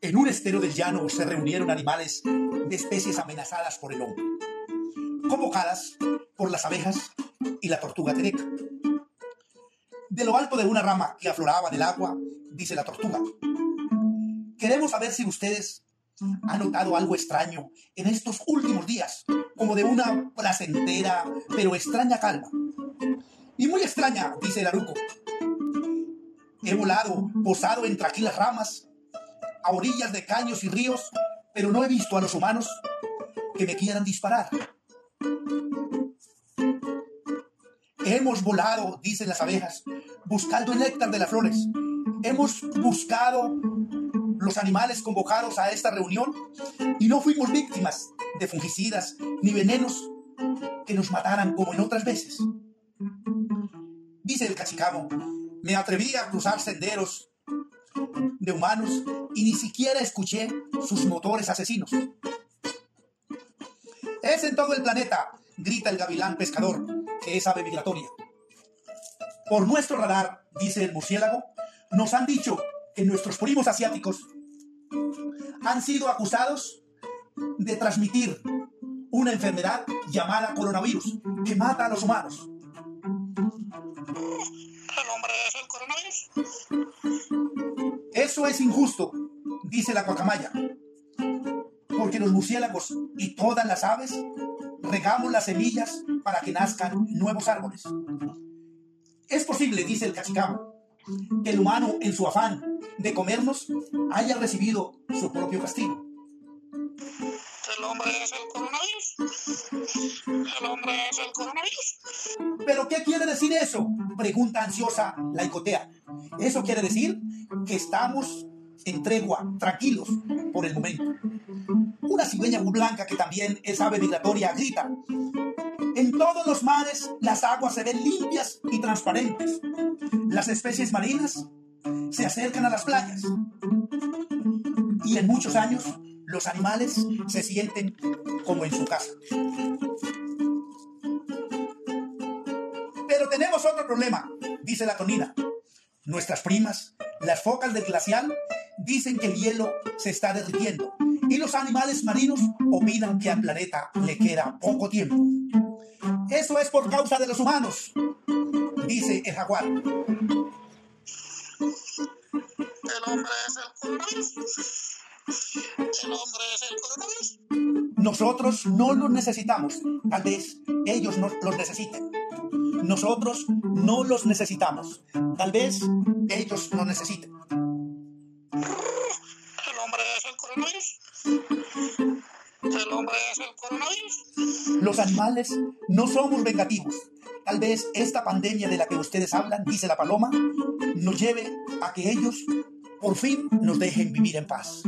En un estero del llano se reunieron animales de especies amenazadas por el hombre, convocadas por las abejas y la tortuga tereca. De lo alto de una rama que afloraba del agua, dice la tortuga, queremos saber si ustedes han notado algo extraño en estos últimos días, como de una placentera pero extraña calma. Y muy extraña, dice el aruco. He volado, posado en tranquilas ramas, a orillas de caños y ríos, pero no he visto a los humanos que me quieran disparar. Hemos volado, dicen las abejas, buscando el néctar de las flores. Hemos buscado los animales convocados a esta reunión y no fuimos víctimas de fungicidas ni venenos que nos mataran como en otras veces. Dice el cachicamo, me atreví a cruzar senderos de humanos y ni siquiera escuché sus motores asesinos. Es en todo el planeta, grita el gavilán pescador, que es ave migratoria. Por nuestro radar, dice el murciélago, nos han dicho que nuestros primos asiáticos han sido acusados de transmitir una enfermedad llamada coronavirus que mata a los humanos. Eso es injusto, dice la guacamaya, porque los murciélagos y todas las aves regamos las semillas para que nazcan nuevos árboles. Es posible, dice el cachicamo, que el humano, en su afán de comernos, haya recibido su propio castigo. ¿El hombre es el? ¿El hombre es el coronavirus? ¿Pero qué quiere decir eso? Pregunta ansiosa la icotea. Eso quiere decir que estamos en tregua, tranquilos por el momento. Una cigüeña blanca que también es ave migratoria grita. En todos los mares las aguas se ven limpias y transparentes. Las especies marinas se acercan a las playas. Y en muchos años los animales se sienten como en su casa. Pero tenemos otro problema, dice la tonina. Nuestras primas, las focas del glacial, dicen que el hielo se está derritiendo y los animales marinos opinan que al planeta le queda poco tiempo. Eso es por causa de los humanos, dice el jaguar. ¿El hombre es el coronavirus? ¿El hombre es el coronavirus? Nosotros no los necesitamos, tal vez ellos no los necesiten. Nosotros no los necesitamos, tal vez ellos nos necesiten. ¿El hombre es el coronavirus? ¿El hombre es el coronavirus? Los animales no somos vengativos. Tal vez esta pandemia de la que ustedes hablan, dice la paloma, nos lleve a que ellos por fin nos dejen vivir en paz.